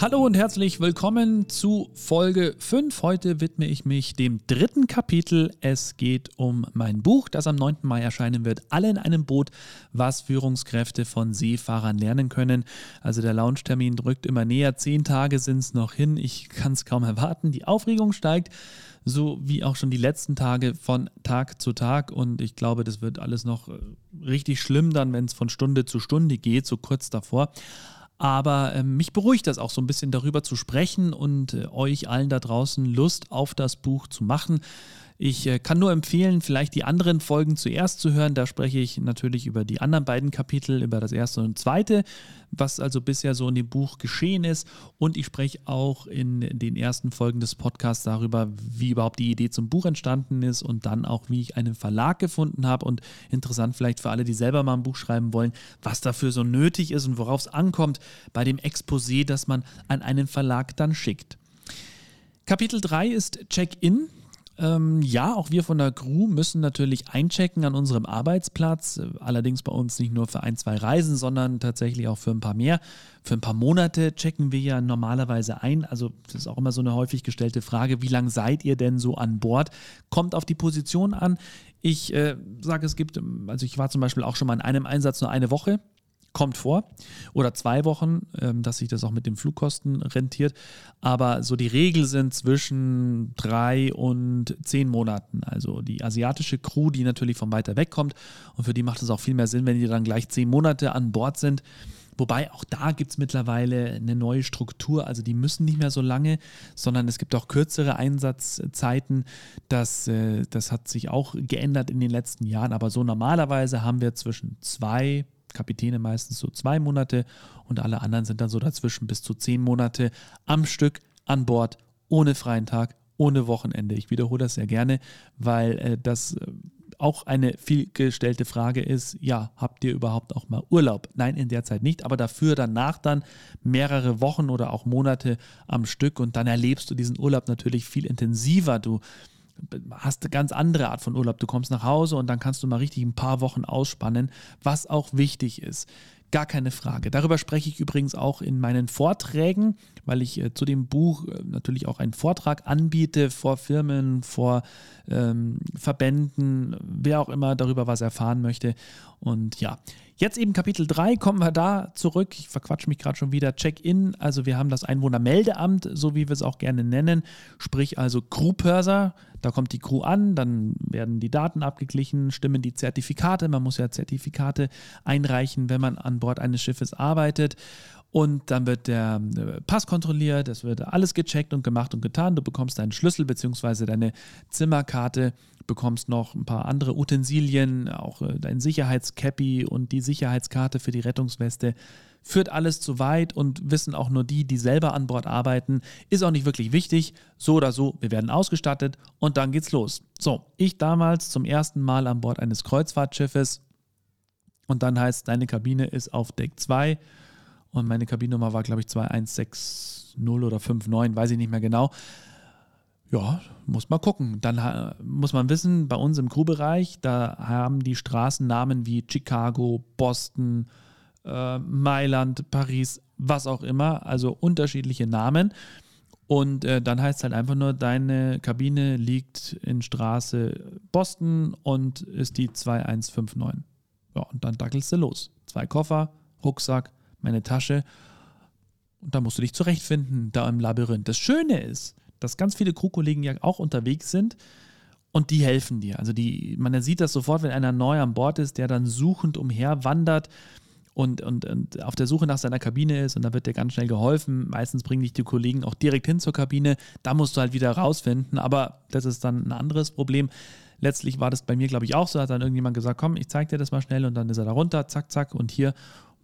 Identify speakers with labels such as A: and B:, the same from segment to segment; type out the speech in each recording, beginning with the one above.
A: Hallo und herzlich willkommen zu Folge 5. Heute widme ich mich dem dritten Kapitel. Es geht um mein Buch, das am 9. Mai erscheinen wird. Alle in einem Boot, was Führungskräfte von Seefahrern lernen können. Also der Launchtermin drückt immer näher. Zehn Tage sind es noch hin. Ich kann es kaum erwarten. Die Aufregung steigt so wie auch schon die letzten Tage von Tag zu Tag. Und ich glaube, das wird alles noch äh, richtig schlimm dann, wenn es von Stunde zu Stunde geht, so kurz davor. Aber äh, mich beruhigt das auch so ein bisschen darüber zu sprechen und äh, euch allen da draußen Lust auf das Buch zu machen. Ich äh, kann nur empfehlen, vielleicht die anderen Folgen zuerst zu hören. Da spreche ich natürlich über die anderen beiden Kapitel, über das erste und zweite, was also bisher so in dem Buch geschehen ist. Und ich spreche auch in den ersten Folgen des Podcasts darüber, wie überhaupt die Idee zum Buch entstanden ist und dann auch, wie ich einen Verlag gefunden habe. Und interessant vielleicht für alle, die selber mal ein Buch schreiben wollen, was dafür so nötig ist und worauf es ankommt bei dem Exposé, das man an einen Verlag dann schickt. Kapitel 3 ist Check-in. Ähm, ja, auch wir von der Crew müssen natürlich einchecken an unserem Arbeitsplatz. Allerdings bei uns nicht nur für ein, zwei Reisen, sondern tatsächlich auch für ein paar mehr. Für ein paar Monate checken wir ja normalerweise ein. Also das ist auch immer so eine häufig gestellte Frage, wie lange seid ihr denn so an Bord? Kommt auf die Position an. Ich äh, sage, es gibt, also ich war zum Beispiel auch schon mal in einem Einsatz nur eine Woche kommt vor. Oder zwei Wochen, ähm, dass sich das auch mit den Flugkosten rentiert. Aber so die Regel sind zwischen drei und zehn Monaten. Also die asiatische Crew, die natürlich von weiter weg kommt. Und für die macht es auch viel mehr Sinn, wenn die dann gleich zehn Monate an Bord sind. Wobei auch da gibt es mittlerweile eine neue Struktur. Also die müssen nicht mehr so lange, sondern es gibt auch kürzere Einsatzzeiten. Das, äh, das hat sich auch geändert in den letzten Jahren. Aber so normalerweise haben wir zwischen zwei Kapitäne meistens so zwei Monate und alle anderen sind dann so dazwischen bis zu zehn Monate am Stück an Bord, ohne freien Tag, ohne Wochenende. Ich wiederhole das sehr gerne, weil äh, das äh, auch eine vielgestellte Frage ist, ja, habt ihr überhaupt auch mal Urlaub? Nein, in der Zeit nicht, aber dafür danach dann mehrere Wochen oder auch Monate am Stück und dann erlebst du diesen Urlaub natürlich viel intensiver. Du hast eine ganz andere Art von Urlaub. Du kommst nach Hause und dann kannst du mal richtig ein paar Wochen ausspannen, was auch wichtig ist. Gar keine Frage. Darüber spreche ich übrigens auch in meinen Vorträgen, weil ich äh, zu dem Buch äh, natürlich auch einen Vortrag anbiete vor Firmen, vor ähm, Verbänden, wer auch immer darüber was erfahren möchte. Und ja, Jetzt eben Kapitel 3, kommen wir da zurück. Ich verquatsche mich gerade schon wieder. Check-in, also wir haben das Einwohnermeldeamt, so wie wir es auch gerne nennen, sprich also Crew-Pörser. Da kommt die Crew an, dann werden die Daten abgeglichen, stimmen die Zertifikate. Man muss ja Zertifikate einreichen, wenn man an Bord eines Schiffes arbeitet. Und dann wird der äh, Pass kontrolliert, es wird alles gecheckt und gemacht und getan. Du bekommst deinen Schlüssel bzw. deine Zimmerkarte, bekommst noch ein paar andere Utensilien, auch äh, dein Sicherheitscappy und die Sicherheitskarte für die Rettungsweste. Führt alles zu weit und wissen auch nur die, die selber an Bord arbeiten. Ist auch nicht wirklich wichtig. So oder so, wir werden ausgestattet und dann geht's los. So, ich damals zum ersten Mal an Bord eines Kreuzfahrtschiffes und dann heißt, deine Kabine ist auf Deck 2 und meine Kabinennummer war, glaube ich, 2160 oder 59, weiß ich nicht mehr genau. Ja, muss man gucken. Dann muss man wissen, bei uns im Crewbereich, da haben die Straßen Namen wie Chicago, Boston, äh, Mailand, Paris, was auch immer, also unterschiedliche Namen. Und äh, dann heißt es halt einfach nur, deine Kabine liegt in Straße Boston und ist die 2159. Ja, und dann dackelst du los. Zwei Koffer, Rucksack, meine Tasche. Und da musst du dich zurechtfinden, da im Labyrinth. Das Schöne ist, dass ganz viele Crewkollegen ja auch unterwegs sind und die helfen dir. Also die, man sieht das sofort, wenn einer neu an Bord ist, der dann suchend umher wandert und, und, und auf der Suche nach seiner Kabine ist und da wird dir ganz schnell geholfen. Meistens bringen dich die Kollegen auch direkt hin zur Kabine. Da musst du halt wieder rausfinden, aber das ist dann ein anderes Problem. Letztlich war das bei mir, glaube ich, auch so. Hat dann irgendjemand gesagt, komm, ich zeig dir das mal schnell und dann ist er da runter, zack, zack und hier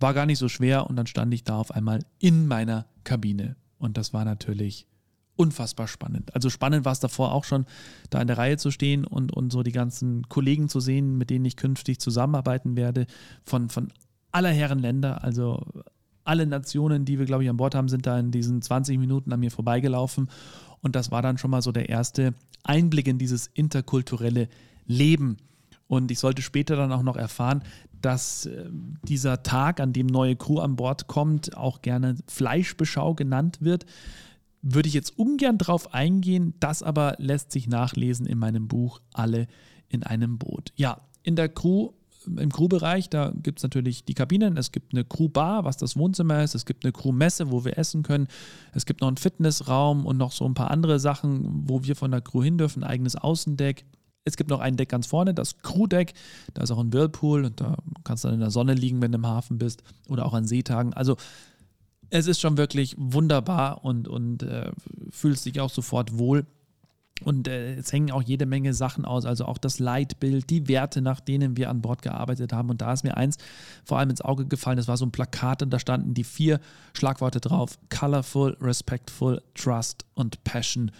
A: war gar nicht so schwer und dann stand ich da auf einmal in meiner Kabine. Und das war natürlich unfassbar spannend. Also spannend war es davor auch schon, da in der Reihe zu stehen und, und so die ganzen Kollegen zu sehen, mit denen ich künftig zusammenarbeiten werde, von, von aller Herren Länder, also alle Nationen, die wir, glaube ich, an Bord haben, sind da in diesen 20 Minuten an mir vorbeigelaufen. Und das war dann schon mal so der erste Einblick in dieses interkulturelle Leben. Und ich sollte später dann auch noch erfahren, dass äh, dieser Tag, an dem neue Crew an Bord kommt, auch gerne Fleischbeschau genannt wird. Würde ich jetzt ungern drauf eingehen, das aber lässt sich nachlesen in meinem Buch Alle in einem Boot. Ja, in der Crew im Crewbereich, da gibt es natürlich die Kabinen, es gibt eine Crewbar, was das Wohnzimmer ist, es gibt eine Crewmesse, wo wir essen können, es gibt noch einen Fitnessraum und noch so ein paar andere Sachen, wo wir von der Crew hin dürfen, ein eigenes Außendeck. Es gibt noch ein Deck ganz vorne, das Crewdeck, da ist auch ein Whirlpool und da kannst du dann in der Sonne liegen, wenn du im Hafen bist oder auch an Seetagen. Also es ist schon wirklich wunderbar und, und äh, fühlst dich auch sofort wohl. Und äh, es hängen auch jede Menge Sachen aus, also auch das Leitbild, die Werte, nach denen wir an Bord gearbeitet haben. Und da ist mir eins vor allem ins Auge gefallen, das war so ein Plakat und da standen die vier Schlagworte drauf: Colorful, Respectful, Trust und Passion.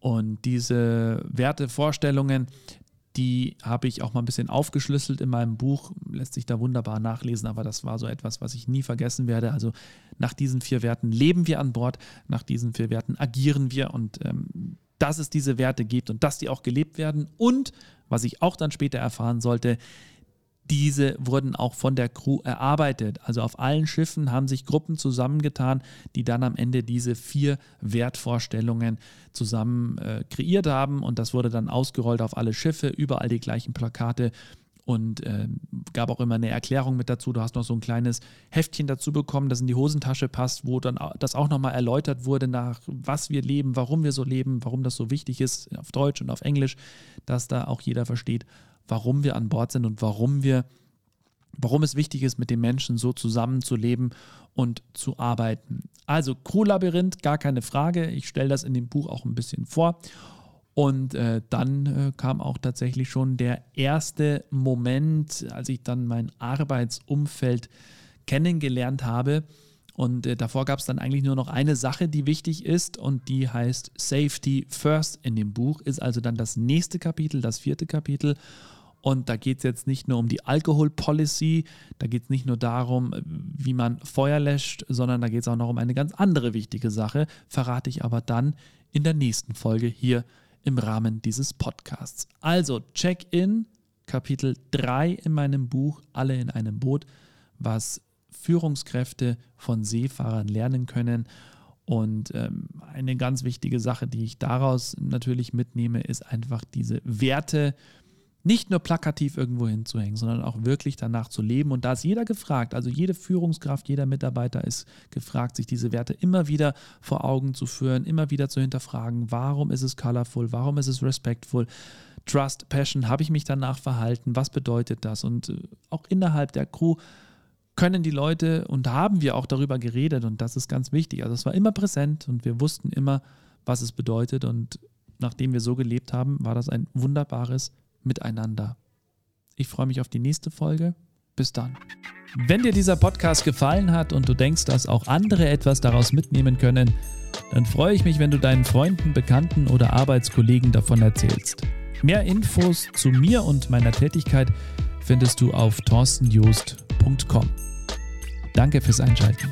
A: Und diese Wertevorstellungen, die habe ich auch mal ein bisschen aufgeschlüsselt in meinem Buch, lässt sich da wunderbar nachlesen, aber das war so etwas, was ich nie vergessen werde. Also nach diesen vier Werten leben wir an Bord, nach diesen vier Werten agieren wir und ähm, dass es diese Werte gibt und dass die auch gelebt werden. Und was ich auch dann später erfahren sollte, diese wurden auch von der Crew erarbeitet. Also auf allen Schiffen haben sich Gruppen zusammengetan, die dann am Ende diese vier Wertvorstellungen zusammen äh, kreiert haben. Und das wurde dann ausgerollt auf alle Schiffe, überall die gleichen Plakate und äh, gab auch immer eine Erklärung mit dazu. Du hast noch so ein kleines Heftchen dazu bekommen, das in die Hosentasche passt, wo dann das auch nochmal erläutert wurde, nach was wir leben, warum wir so leben, warum das so wichtig ist, auf Deutsch und auf Englisch, dass da auch jeder versteht, warum wir an Bord sind und warum wir, warum es wichtig ist, mit den Menschen so zusammenzuleben und zu arbeiten. Also Crew-Labyrinth, gar keine Frage. Ich stelle das in dem Buch auch ein bisschen vor. Und äh, dann äh, kam auch tatsächlich schon der erste Moment, als ich dann mein Arbeitsumfeld kennengelernt habe. Und äh, davor gab es dann eigentlich nur noch eine Sache, die wichtig ist und die heißt Safety First in dem Buch, ist also dann das nächste Kapitel, das vierte Kapitel. Und da geht es jetzt nicht nur um die Alkoholpolicy, da geht es nicht nur darum, wie man Feuer löscht, sondern da geht es auch noch um eine ganz andere wichtige Sache, verrate ich aber dann in der nächsten Folge hier im Rahmen dieses Podcasts. Also Check-in, Kapitel 3 in meinem Buch, alle in einem Boot, was Führungskräfte von Seefahrern lernen können. Und ähm, eine ganz wichtige Sache, die ich daraus natürlich mitnehme, ist einfach diese Werte, nicht nur plakativ irgendwo hinzuhängen, sondern auch wirklich danach zu leben. Und da ist jeder gefragt, also jede Führungskraft, jeder Mitarbeiter ist gefragt, sich diese Werte immer wieder vor Augen zu führen, immer wieder zu hinterfragen, warum ist es colorful, warum ist es respectful, Trust, Passion, habe ich mich danach verhalten, was bedeutet das? Und äh, auch innerhalb der Crew können die Leute und haben wir auch darüber geredet und das ist ganz wichtig. Also es war immer präsent und wir wussten immer, was es bedeutet und nachdem wir so gelebt haben, war das ein wunderbares miteinander. Ich freue mich auf die nächste Folge. Bis dann. Wenn dir dieser Podcast gefallen hat und du denkst, dass auch andere etwas daraus mitnehmen können, dann freue ich mich, wenn du deinen Freunden, Bekannten oder Arbeitskollegen davon erzählst. Mehr Infos zu mir und meiner Tätigkeit findest du auf torstenjoost.com. Danke fürs Einschalten.